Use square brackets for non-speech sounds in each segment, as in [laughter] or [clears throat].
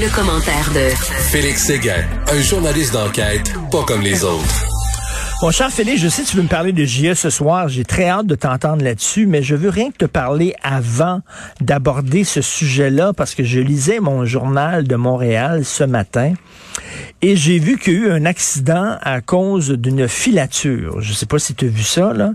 Le commentaire de Félix Séguin, un journaliste d'enquête pas comme les autres. Mon cher Félix, je sais que tu veux me parler de JE ce soir. J'ai très hâte de t'entendre là-dessus, mais je veux rien que te parler avant d'aborder ce sujet-là parce que je lisais mon journal de Montréal ce matin et j'ai vu qu'il y a eu un accident à cause d'une filature. Je sais pas si tu as vu ça, là.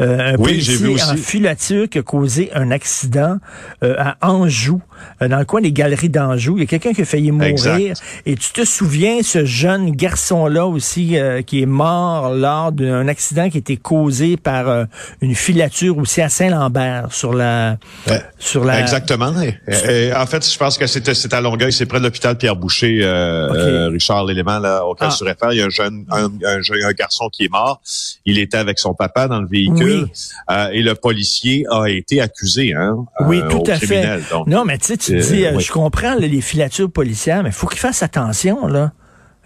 Euh, un Oui, j'ai vu policier en aussi. filature qui a causé un accident euh, à Anjou, euh, dans le coin des galeries d'Anjou. Il y a quelqu'un qui a failli mourir. Exact. Et tu te souviens, ce jeune garçon-là aussi, euh, qui est mort lors d'un accident qui a été causé par euh, une filature aussi à Saint-Lambert, sur la... Ouais. Sur la Exactement. Et- et en fait, je pense que c'était à Longueuil, c'est près de l'hôpital Pierre Boucher, euh, Lélément, auquel Ah. tu réfères. Il y a un jeune, un, un jeune- un garçon qui est mort. Il était avec son papa dans le véhicule Oui. euh, et le policier a été accusé, hein, Oui, euh, tout au à fait. donc. Non, mais tu sais, tu Euh, dis, oui. je comprends les filatures policières, mais il faut qu'il fasse attention, là.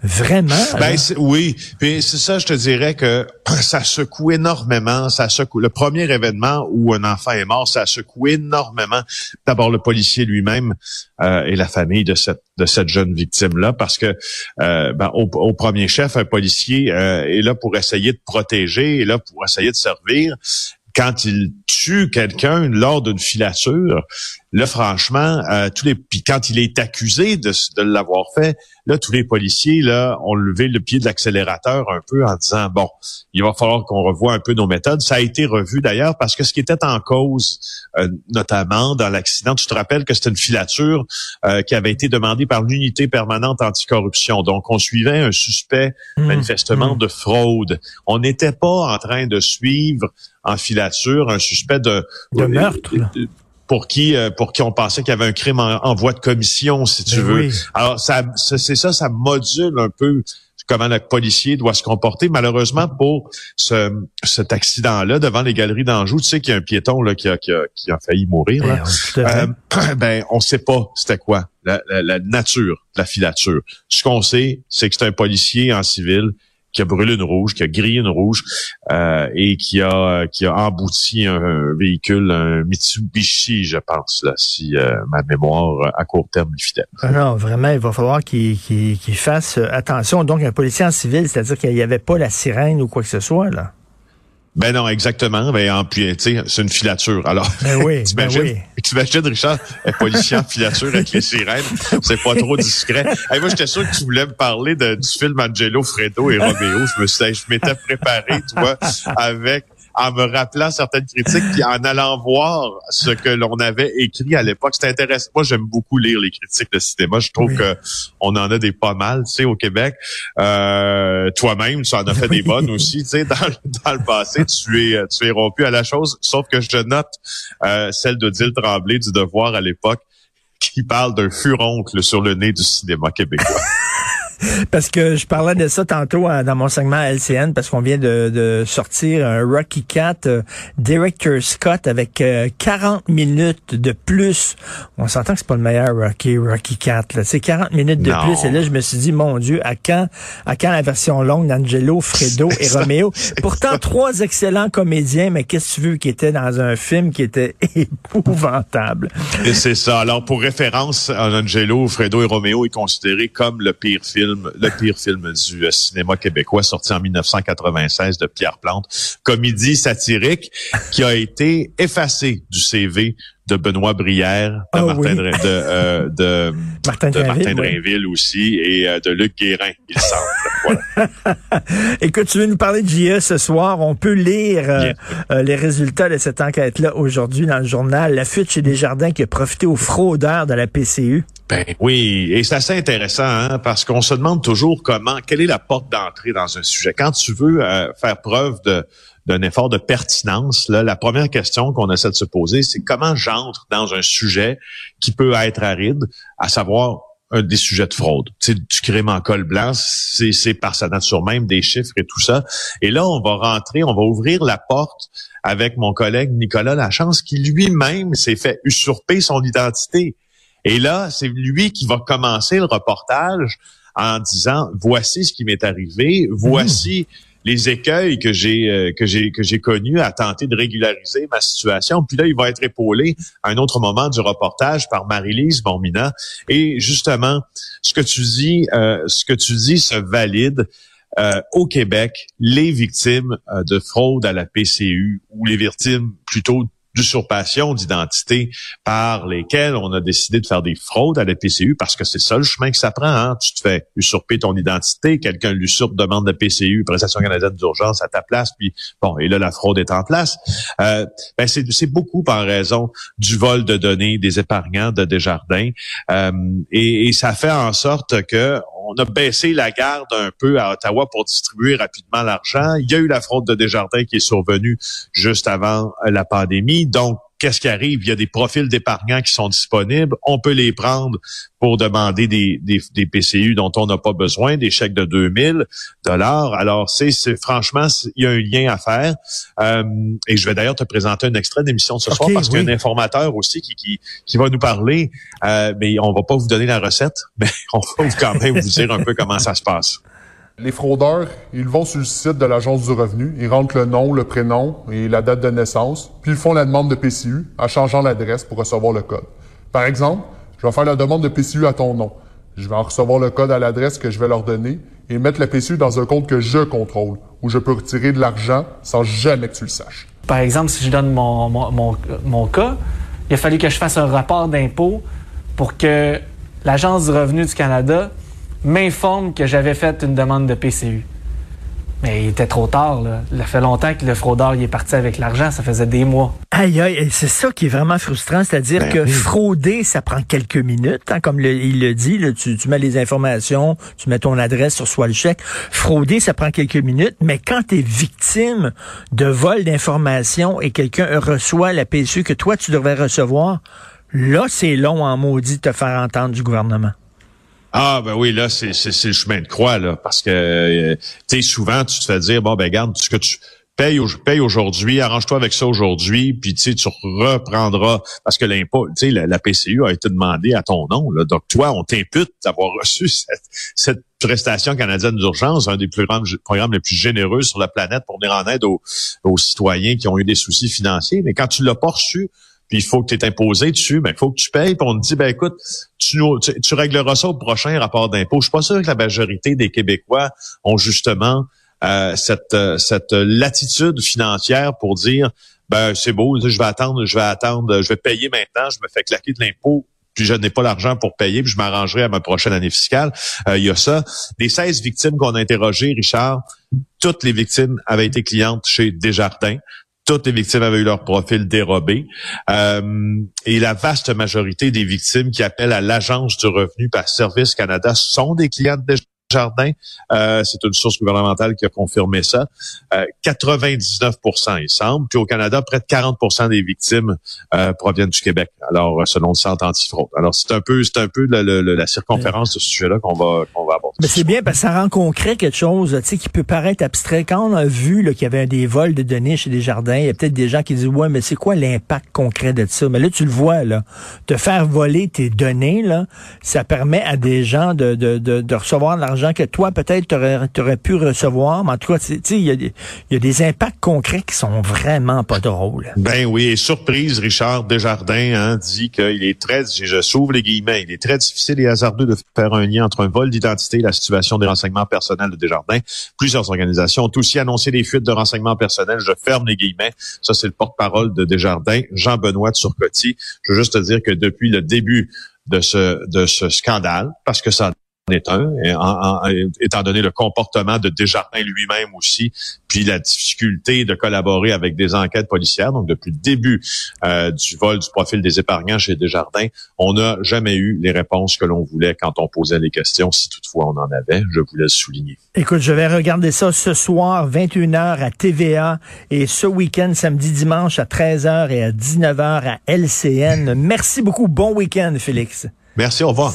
Vraiment. Ben oui, puis c'est ça, je te dirais que [clears throat] ça secoue énormément, ça secoue. Le premier événement où un enfant est mort, ça secoue énormément. D'abord le policier lui-même euh, et la famille de cette de cette jeune victime là, parce que euh, ben, au, au premier chef, un policier euh, est là pour essayer de protéger, est là pour essayer de servir. Quand il tue quelqu'un lors d'une filature, là franchement, euh, tous les puis quand il est accusé de, de l'avoir fait, là tous les policiers là ont levé le pied de l'accélérateur un peu en disant bon, il va falloir qu'on revoie un peu nos méthodes. Ça a été revu d'ailleurs parce que ce qui était en cause, euh, notamment dans l'accident, tu te rappelles que c'était une filature euh, qui avait été demandée par l'unité permanente anticorruption. Donc on suivait un suspect Hum, manifestement hum. de fraude. On n'était pas en train de suivre en filature un suspect de De meurtre. Pour qui euh, pour qui on pensait qu'il y avait un crime en, en voie de commission, si tu Ben veux. oui. Alors ça, ça- c'est ça, ça module un peu comment le policier doit se comporter. Malheureusement, pour ce, cet accident-là, devant les galeries d'Anjou, tu sais qu'il y a un piéton là, qui, a, qui, a, qui a failli mourir. Ben Là. fait. Euh, [clears throat] ben, on sait pas c'était quoi la, la- la nature de la filature. Ce qu'on sait, c'est que c'est un policier en civil qui a brûlé une rouge, qui a grillé une rouge euh, et qui a qui a embouti un, véhicule, un Mitsubishi, je pense, là, si euh, ma mémoire à court terme est fidèle. Ah non, vraiment, il va falloir qu'il qu'il fasse attention. Donc, un policier en civil, c'est-à-dire qu'il n'y avait pas la sirène ou quoi que ce soit, là. Ben non, exactement. Ben en puis, tu sais, c'est une filature. Alors, Ben oui, [laughs] ben t'imagines, oui. t'imagines, Richard, un policier en filature avec les sirènes, c'est pas trop discret. Hey, moi, j'étais sûr que tu voulais me parler de- du film Angelo, Fredo et Romeo. Je me suis, je m'étais préparé, tu vois, avec en me rappelant certaines critiques, puis en allant voir ce que l'on avait écrit à l'époque. C'était intéressant. Moi, j'aime beaucoup lire les critiques de cinéma. Je trouve Oui. que on en a des pas mal, tu sais, au Québec. Euh, toi-même, tu en as fait des [laughs] bonnes aussi, tu sais, dans, le- dans le passé, tu es, tu es rompu à la chose. Sauf que je note euh, celle de Dil Tremblay du Devoir à l'époque qui parle d'un furoncle sur le nez du cinéma québécois. [laughs] [laughs] Parce que je parlais de ça tantôt euh, dans mon segment à LCN, parce qu'on vient de, de sortir un Rocky Cat euh, Director Scott avec euh, 40 minutes de plus. On s'entend que c'est pas le meilleur Rocky, Rocky Cat. Là. C'est 40 minutes de Non. plus. Et là, je me suis dit, mon Dieu, à quand, à quand la version longue d'Angelo, [laughs] Fredo et Romeo? [laughs] Pourtant, trois excellents comédiens, mais qu'est-ce que tu veux qui étaient dans un film qui était épouvantable? Et c'est ça. Alors, pour référence, Angelo, Fredo et Romeo est considéré comme le pire film, le pire film du euh, cinéma québécois, sorti en 1996 de Pierre Plante. Comédie satirique qui a été effacée du CV de Benoît Brière, de Ah Martin, oui. Dra- de, euh, de, [laughs] Martin de Martin Drainville, oui. Drainville aussi et euh, de Luc Guérin, il semble. [laughs] Voilà. Écoute, tu veux nous parler de JE ce soir? On peut lire euh, euh, les résultats de cette enquête-là aujourd'hui dans le journal. La fuite chez Desjardins qui a profité aux fraudeurs de la PCU. Ben oui, et c'est assez intéressant hein, parce qu'on se demande toujours comment, quelle est la porte d'entrée dans un sujet? Quand tu veux euh, faire preuve de d'un effort de pertinence, là, la première question qu'on essaie de se poser, c'est comment j'entre dans un sujet qui peut être aride, à savoir un des sujets de fraude. C'est du crime en col blanc, c'est, c'est par sa nature même des chiffres et tout ça. Et là, on va rentrer, on va ouvrir la porte avec mon collègue Nicolas Lachance, qui lui-même s'est fait usurper son identité. Et là, c'est lui qui va commencer le reportage en disant voici ce qui m'est arrivé, voici les écueils que j'ai euh, que j'ai que j'ai connus à tenter de régulariser ma situation. Puis là, il va être épaulé à un autre moment du reportage par Marie-Lise Bombina. Et justement, ce que tu dis, euh, ce que tu dis se valide. Euh, au Québec, les victimes de fraude à la PCU ou les victimes plutôt d'usurpation d'identité par lesquelles on a décidé de faire des fraudes à la PCU parce que c'est ça le chemin que ça prend. Hein? Tu te fais usurper ton identité, quelqu'un l'usurpe, demande de PCU, prestation canadienne d'urgence à ta place, puis bon, et là, la fraude est en place. Euh, ben c'est beaucoup par raison du vol de données des épargnants de Desjardins. Euh, et, et, ça fait en sorte que on a baissé la garde un peu à Ottawa pour distribuer rapidement l'argent. Il y a eu la fraude de Desjardins qui est survenue juste avant la pandémie. Donc, qu'est-ce qui arrive? Il y a des profils d'épargnants qui sont disponibles. On peut les prendre pour demander des, des, PCU dont on n'a pas besoin, des chèques de 2000 dollars. Alors, c'est franchement, il y a un lien à faire. Euh, et je vais d'ailleurs te présenter un extrait d'émission de ce soir parce qu'il y a un informateur aussi qui, qui, qui va nous parler. Euh, mais on va pas vous donner la recette, [laughs] mais on va quand même vous dire un peu comment ça se passe. Les fraudeurs, ils vont sur le site de l'Agence du revenu, ils rentrent le nom, le prénom et la date de naissance, puis ils font la demande de PCU en changeant l'adresse pour recevoir le code. Par exemple, je vais faire la demande de PCU à ton nom. Je vais en recevoir le code à l'adresse que je vais leur donner et mettre la PCU dans un compte que je contrôle, où je peux retirer de l'argent sans jamais que tu le saches. Par exemple, si je donne mon, mon, mon cas, il a fallu que je fasse un rapport d'impôt pour que l'Agence du revenu du Canada m'informe que j'avais fait une demande de PCU. Mais il était trop tard. Là. Il a fait longtemps que le fraudeur il est parti avec l'argent. Ça faisait des mois. Aïe, aïe, c'est ça qui est vraiment frustrant. C'est-à-dire ben que frauder, ça prend quelques minutes. Hein, comme il le dit, tu, mets les informations, tu mets ton adresse, sur soit le chèque. Frauder, ça prend quelques minutes. Mais quand tu es victime de vol d'informations et quelqu'un reçoit la PCU que toi, tu devrais recevoir, là, c'est long en maudit de te faire entendre du gouvernement. Ah ben oui, là, c'est, le chemin de croix, là, parce que euh, tu sais, souvent, tu te fais dire Bon, ben garde, ce que tu payes, payes aujourd'hui, arrange-toi avec ça aujourd'hui, puis tu tu reprendras parce que l'impôt, tu sais, la, PCU a été demandée à ton nom. Là, donc toi, on t'impute d'avoir reçu [laughs] cette, prestation canadienne d'urgence, un des plus grands programmes les plus généreux sur la planète pour venir en aide aux, aux citoyens qui ont eu des soucis financiers. Mais quand tu l'as pas reçu, puis il faut que tu es imposé dessus, ben il faut que tu payes, puis on te dit, ben écoute, tu, tu, régleras ça au prochain rapport d'impôt. Je suis pas sûr que la majorité des Québécois ont justement euh, cette, euh, cette latitude financière pour dire, ben c'est beau, je vais attendre, je vais attendre, je vais payer maintenant, je me fais claquer de l'impôt puis je n'ai pas l'argent pour payer, puis je m'arrangerai à ma prochaine année fiscale. Euh, il y a ça. Les 16 victimes qu'on a interrogées, Richard, toutes les victimes avaient été clientes chez Desjardins toutes les victimes avaient eu leur profil dérobé. Euh, et la vaste majorité des victimes qui appellent à l'Agence du revenu par Service Canada sont des clients de Jardin, euh, c'est une source gouvernementale qui a confirmé ça. 99 euh, il semble. Puis au Canada, près de 40% des victimes euh, proviennent du Québec. Alors, selon le Centre antifraude. Alors, c'est un peu, c'est un peu la, la, circonférence de ce sujet-là qu'on va, qu'on va. Mais c'est bien parce que ça rend concret quelque chose, tu sais, qui peut paraître abstrait. Quand on a vu qu'il y avait des vols de données chez des jardins, il y a peut-être des gens qui disent ouais, mais c'est quoi l'impact concret de ça? Mais là, tu le vois là, te faire voler tes données là, ça permet à des gens de de, de, de recevoir de l'argent que toi, peut-être, tu aurais, pu recevoir. Mais en tout cas, il y, y, a des impacts concrets qui sont vraiment pas drôles. Ben oui, et surprise, Richard Desjardins hein, dit qu'il est très, je s'ouvre les guillemets, il est très difficile et hasardeux de faire un lien entre un vol d'identité et la situation des renseignements personnels de Desjardins. Plusieurs organisations ont aussi annoncé des fuites de renseignements personnels. Je ferme les guillemets. Ça, c'est le porte-parole de Desjardins, Jean-Benoît Surcoty. Je veux juste te dire que depuis le début de ce, de ce scandale, parce que ça est un, étant donné le comportement de Desjardins lui-même aussi, puis la difficulté de collaborer avec des enquêtes policières. Donc, depuis le début euh, du vol du profil des épargnants chez Desjardins, on n'a jamais eu les réponses que l'on voulait quand on posait les questions, si toutefois on en avait. Je voulais le souligner. Écoute, je vais regarder ça ce soir, 21h à TVA, et ce week-end, samedi, dimanche, à 13h et à 19h à LCN. Merci beaucoup. Bon week-end, Félix. Merci, au revoir.